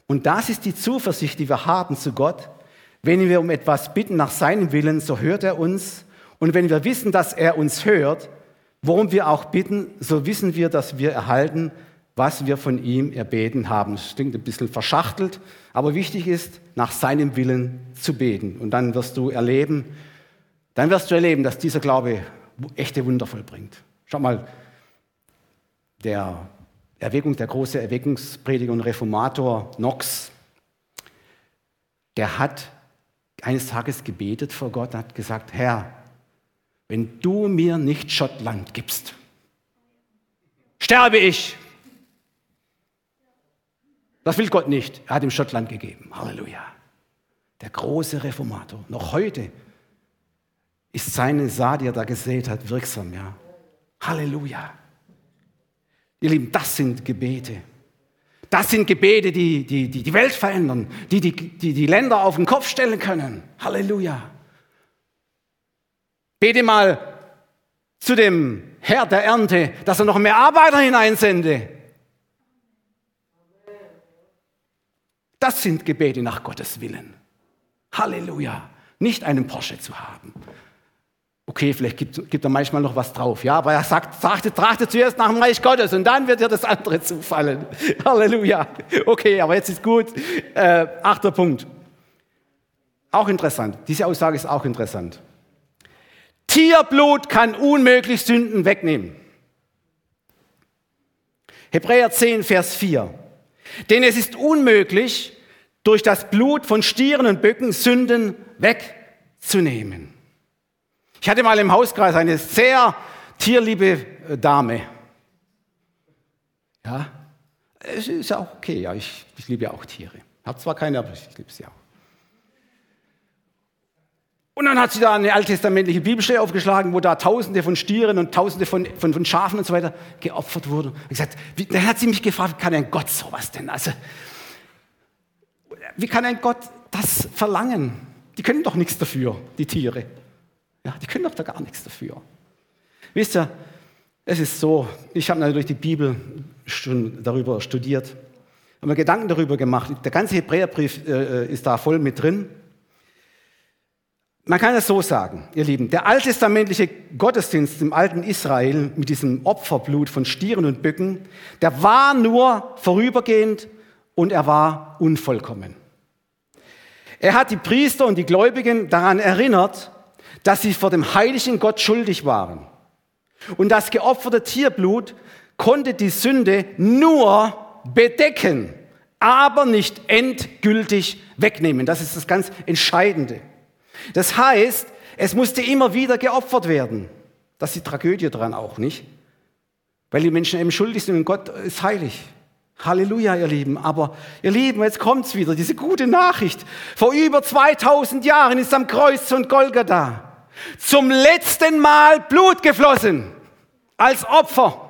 Und das ist die Zuversicht, die wir haben zu Gott. Wenn wir um etwas bitten nach seinem Willen, so hört er uns. Und wenn wir wissen, dass er uns hört, worum wir auch bitten, so wissen wir, dass wir erhalten, was wir von ihm erbeten haben. Das klingt ein bisschen verschachtelt, aber wichtig ist, nach seinem Willen zu beten. Und dann wirst du erleben, dann wirst du erleben, dass dieser Glaube echte Wunder vollbringt. Schau mal, der Erweckung, der große Erweckungsprediger und Reformator Knox, der hat eines Tages gebetet vor Gott, hat gesagt, Herr, wenn du mir nicht Schottland gibst, sterbe ich. Das will Gott nicht. Er hat ihm Schottland gegeben. Halleluja. Der große Reformator. Noch heute ist seine Saat, die er da gesät hat, wirksam. Ja. Halleluja. Ihr Lieben, das sind Gebete. Das sind Gebete, die die, die, die Welt verändern, die, die die die Länder auf den Kopf stellen können. Halleluja. Bete mal zu dem Herr der Ernte, dass er noch mehr Arbeiter hineinsende. Das sind Gebete nach Gottes Willen. Halleluja. Nicht einen Porsche zu haben, Okay, vielleicht gibt, gibt er manchmal noch was drauf. Ja, aber er sagt, trachte, trachte zuerst nach dem Reich Gottes und dann wird dir das andere zufallen. Halleluja. Okay, aber jetzt ist gut. Äh, achter Punkt. Auch interessant. Diese Aussage ist auch interessant. Tierblut kann unmöglich Sünden wegnehmen. Hebräer 10, Vers 4. Denn es ist unmöglich, durch das Blut von Stieren und Böcken Sünden wegzunehmen. Ich hatte mal im Hauskreis eine sehr tierliebe äh, Dame. Ja, es ist ja auch okay, ja, ich, ich liebe ja auch Tiere. Habe zwar keine, aber ich liebe sie auch. Und dann hat sie da eine alttestamentliche Bibelstelle aufgeschlagen, wo da Tausende von Stieren und Tausende von, von, von Schafen und so weiter geopfert wurden. Und gesagt, wie, dann hat sie mich gefragt, wie kann ein Gott sowas denn? Also, wie kann ein Gott das verlangen? Die können doch nichts dafür, die Tiere. Ja, die können doch da gar nichts dafür. Wisst ihr, es ist so, ich habe natürlich die Bibel schon darüber studiert, habe mir Gedanken darüber gemacht. Der ganze Hebräerbrief äh, ist da voll mit drin. Man kann es so sagen, ihr Lieben, der alttestamentliche Gottesdienst im alten Israel mit diesem Opferblut von Stieren und Böcken, der war nur vorübergehend und er war unvollkommen. Er hat die Priester und die Gläubigen daran erinnert, dass sie vor dem heiligen Gott schuldig waren. Und das geopferte Tierblut konnte die Sünde nur bedecken, aber nicht endgültig wegnehmen. Das ist das ganz Entscheidende. Das heißt, es musste immer wieder geopfert werden. Das ist die Tragödie dran auch, nicht? Weil die Menschen eben schuldig sind und Gott ist heilig. Halleluja, ihr Lieben. Aber ihr Lieben, jetzt kommt's wieder, diese gute Nachricht. Vor über 2000 Jahren ist am Kreuz von Golgatha zum letzten Mal Blut geflossen als Opfer.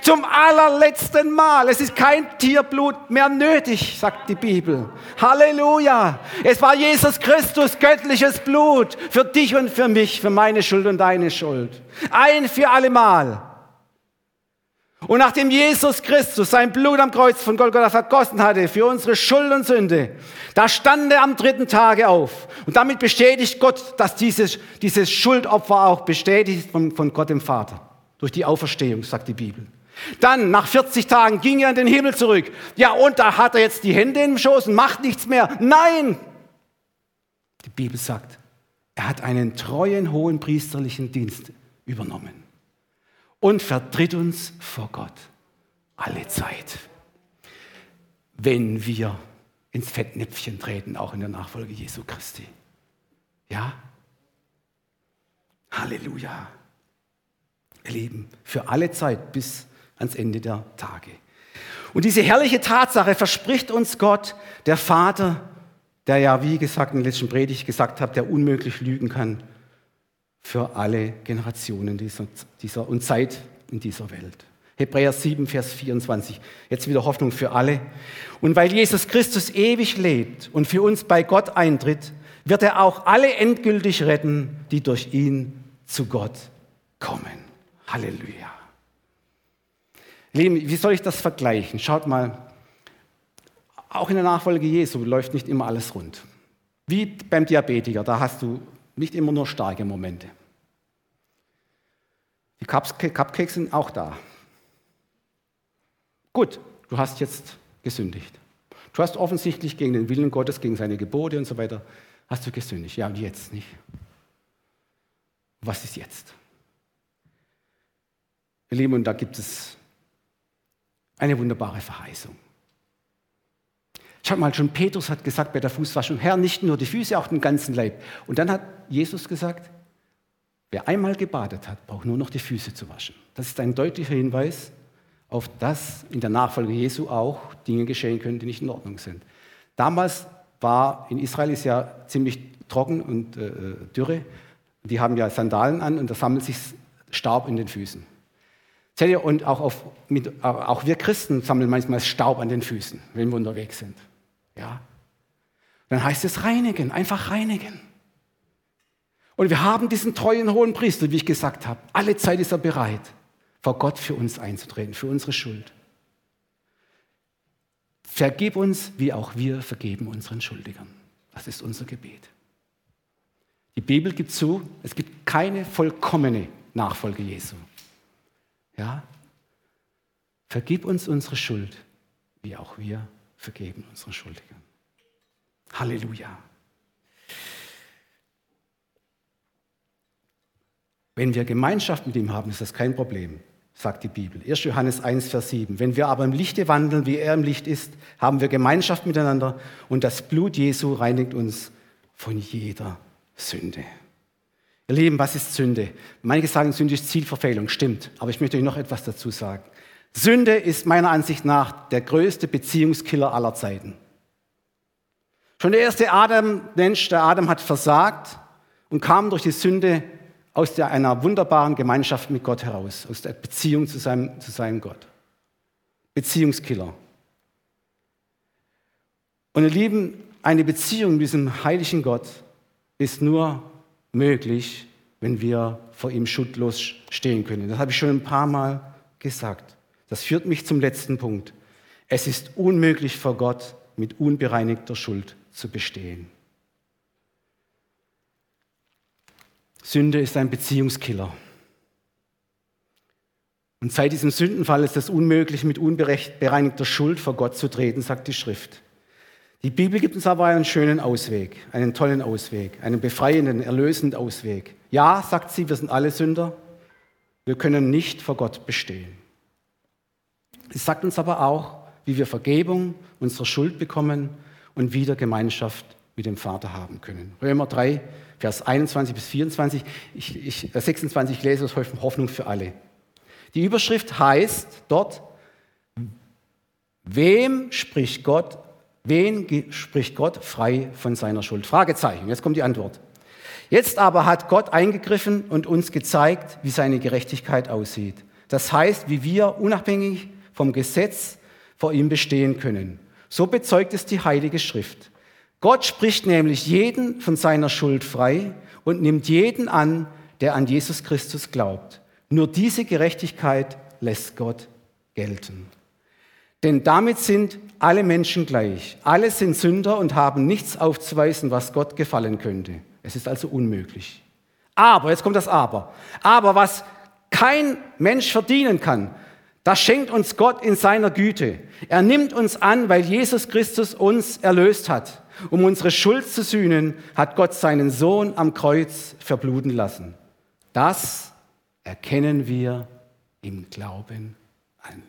Zum allerletzten Mal. Es ist kein Tierblut mehr nötig, sagt die Bibel. Halleluja. Es war Jesus Christus, göttliches Blut, für dich und für mich, für meine Schuld und deine Schuld. Ein für alle Mal. Und nachdem Jesus Christus sein Blut am Kreuz von Golgotha vergossen hatte für unsere Schuld und Sünde, da stand er am dritten Tage auf. Und damit bestätigt Gott, dass dieses, dieses Schuldopfer auch bestätigt von, von Gott dem Vater. Durch die Auferstehung, sagt die Bibel. Dann, nach 40 Tagen, ging er in den Himmel zurück. Ja, und da hat er jetzt die Hände im Schoß und macht nichts mehr. Nein! Die Bibel sagt, er hat einen treuen hohen priesterlichen Dienst übernommen und vertritt uns vor Gott alle Zeit, wenn wir ins Fettnäpfchen treten, auch in der Nachfolge Jesu Christi. Ja? Halleluja. Ihr Lieben, für alle Zeit bis ans Ende der Tage. Und diese herrliche Tatsache verspricht uns Gott, der Vater, der ja, wie gesagt, in der letzten Predigt gesagt hat, der unmöglich lügen kann, für alle Generationen dieser, dieser und Zeit in dieser Welt. Hebräer 7, Vers 24. Jetzt wieder Hoffnung für alle. Und weil Jesus Christus ewig lebt und für uns bei Gott eintritt, wird er auch alle endgültig retten, die durch ihn zu Gott kommen. Halleluja. Lieben, wie soll ich das vergleichen? Schaut mal, auch in der Nachfolge Jesu läuft nicht immer alles rund. Wie beim Diabetiker, da hast du nicht immer nur starke Momente. Die Cupcakes sind auch da. Gut, du hast jetzt gesündigt. Du hast offensichtlich gegen den Willen Gottes, gegen seine Gebote und so weiter, hast du gesündigt. Ja, und jetzt nicht. Was ist jetzt? Ihr Lieben, und da gibt es eine wunderbare Verheißung. Schaut mal, schon Petrus hat gesagt bei der Fußwaschung, Herr, nicht nur die Füße, auch den ganzen Leib. Und dann hat Jesus gesagt, wer einmal gebadet hat, braucht nur noch die Füße zu waschen. Das ist ein deutlicher Hinweis auf das in der Nachfolge Jesu auch Dinge geschehen können, die nicht in Ordnung sind. Damals war in Israel ist ja ziemlich trocken und äh, dürre. Die haben ja Sandalen an und da sammelt sich Staub in den Füßen. Und auch, auf, mit, auch wir Christen sammeln manchmal Staub an den Füßen, wenn wir unterwegs sind. Ja? Dann heißt es reinigen, einfach reinigen. Und wir haben diesen treuen hohen Priester, wie ich gesagt habe. Alle Zeit ist er bereit, vor Gott für uns einzutreten, für unsere Schuld. Vergib uns, wie auch wir vergeben unseren Schuldigern. Das ist unser Gebet. Die Bibel gibt zu, es gibt keine vollkommene Nachfolge Jesu. Ja? Vergib uns unsere Schuld, wie auch wir vergeben unseren Schuldigern. Halleluja. Wenn wir Gemeinschaft mit ihm haben, ist das kein Problem, sagt die Bibel. 1. Johannes 1, Vers 7. Wenn wir aber im Lichte wandeln, wie er im Licht ist, haben wir Gemeinschaft miteinander und das Blut Jesu reinigt uns von jeder Sünde. Ihr Lieben, was ist Sünde? Manche sagen, Sünde ist Zielverfehlung. Stimmt. Aber ich möchte euch noch etwas dazu sagen. Sünde ist meiner Ansicht nach der größte Beziehungskiller aller Zeiten. Schon der erste Adam, Mensch, der Adam hat versagt und kam durch die Sünde aus der, einer wunderbaren Gemeinschaft mit Gott heraus, aus der Beziehung zu seinem, zu seinem Gott. Beziehungskiller. Und ihr Lieben, eine Beziehung mit diesem heiligen Gott ist nur möglich, wenn wir vor ihm schuldlos stehen können. Das habe ich schon ein paar Mal gesagt. Das führt mich zum letzten Punkt. Es ist unmöglich vor Gott mit unbereinigter Schuld zu bestehen. Sünde ist ein Beziehungskiller. Und seit diesem Sündenfall ist es unmöglich, mit unbereinigter Schuld vor Gott zu treten, sagt die Schrift. Die Bibel gibt uns aber einen schönen Ausweg, einen tollen Ausweg, einen befreienden, erlösenden Ausweg. Ja, sagt sie, wir sind alle Sünder, wir können nicht vor Gott bestehen. Sie sagt uns aber auch, wie wir Vergebung unserer Schuld bekommen und wieder Gemeinschaft mit dem Vater haben können. Römer 3, Vers 21 bis 24, ich, ich, 26 lese aus Hoffnung für alle. Die Überschrift heißt dort, wem spricht Gott, wen spricht Gott frei von seiner Schuld? Fragezeichen. Jetzt kommt die Antwort. Jetzt aber hat Gott eingegriffen und uns gezeigt, wie seine Gerechtigkeit aussieht. Das heißt, wie wir unabhängig vom Gesetz vor ihm bestehen können. So bezeugt es die Heilige Schrift. Gott spricht nämlich jeden von seiner Schuld frei und nimmt jeden an, der an Jesus Christus glaubt. Nur diese Gerechtigkeit lässt Gott gelten. Denn damit sind alle Menschen gleich. Alle sind Sünder und haben nichts aufzuweisen, was Gott gefallen könnte. Es ist also unmöglich. Aber, jetzt kommt das Aber. Aber was kein Mensch verdienen kann, das schenkt uns Gott in seiner Güte. Er nimmt uns an, weil Jesus Christus uns erlöst hat. Um unsere Schuld zu sühnen, hat Gott seinen Sohn am Kreuz verbluten lassen. Das erkennen wir im Glauben an.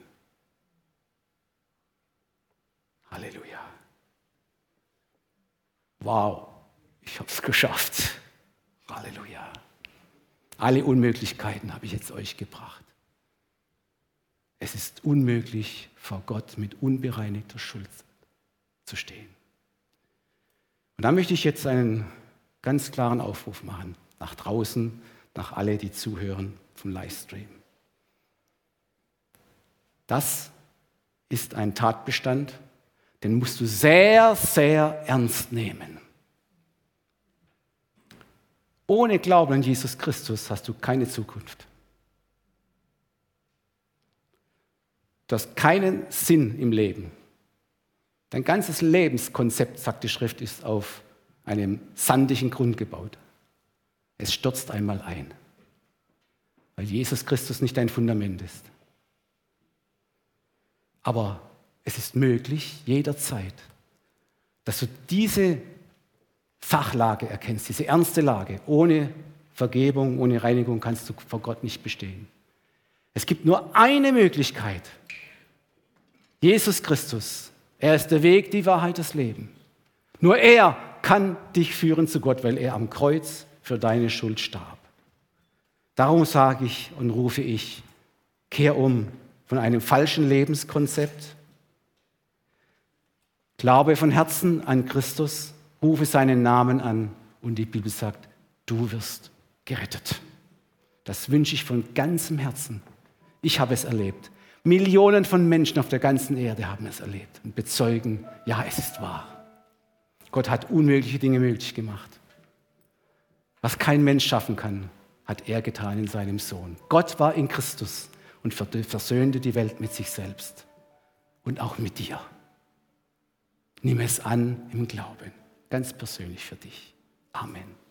Halleluja. Wow, ich habe es geschafft. Halleluja. Alle Unmöglichkeiten habe ich jetzt euch gebracht. Es ist unmöglich, vor Gott mit unbereinigter Schuld zu stehen. Und da möchte ich jetzt einen ganz klaren Aufruf machen, nach draußen, nach alle, die zuhören vom Livestream. Das ist ein Tatbestand, den musst du sehr, sehr ernst nehmen. Ohne Glauben an Jesus Christus hast du keine Zukunft. Du hast keinen Sinn im Leben. Dein ganzes Lebenskonzept, sagt die Schrift, ist auf einem sandigen Grund gebaut. Es stürzt einmal ein, weil Jesus Christus nicht dein Fundament ist. Aber es ist möglich, jederzeit, dass du diese Sachlage erkennst, diese ernste Lage. Ohne Vergebung, ohne Reinigung kannst du vor Gott nicht bestehen. Es gibt nur eine Möglichkeit. Jesus Christus. Er ist der Weg, die Wahrheit, das Leben. Nur er kann dich führen zu Gott, weil er am Kreuz für deine Schuld starb. Darum sage ich und rufe ich, kehr um von einem falschen Lebenskonzept. Glaube von Herzen an Christus, rufe seinen Namen an und die Bibel sagt, du wirst gerettet. Das wünsche ich von ganzem Herzen. Ich habe es erlebt. Millionen von Menschen auf der ganzen Erde haben es erlebt und bezeugen, ja, es ist wahr. Gott hat unmögliche Dinge möglich gemacht. Was kein Mensch schaffen kann, hat er getan in seinem Sohn. Gott war in Christus und versöhnte die Welt mit sich selbst und auch mit dir. Nimm es an im Glauben, ganz persönlich für dich. Amen.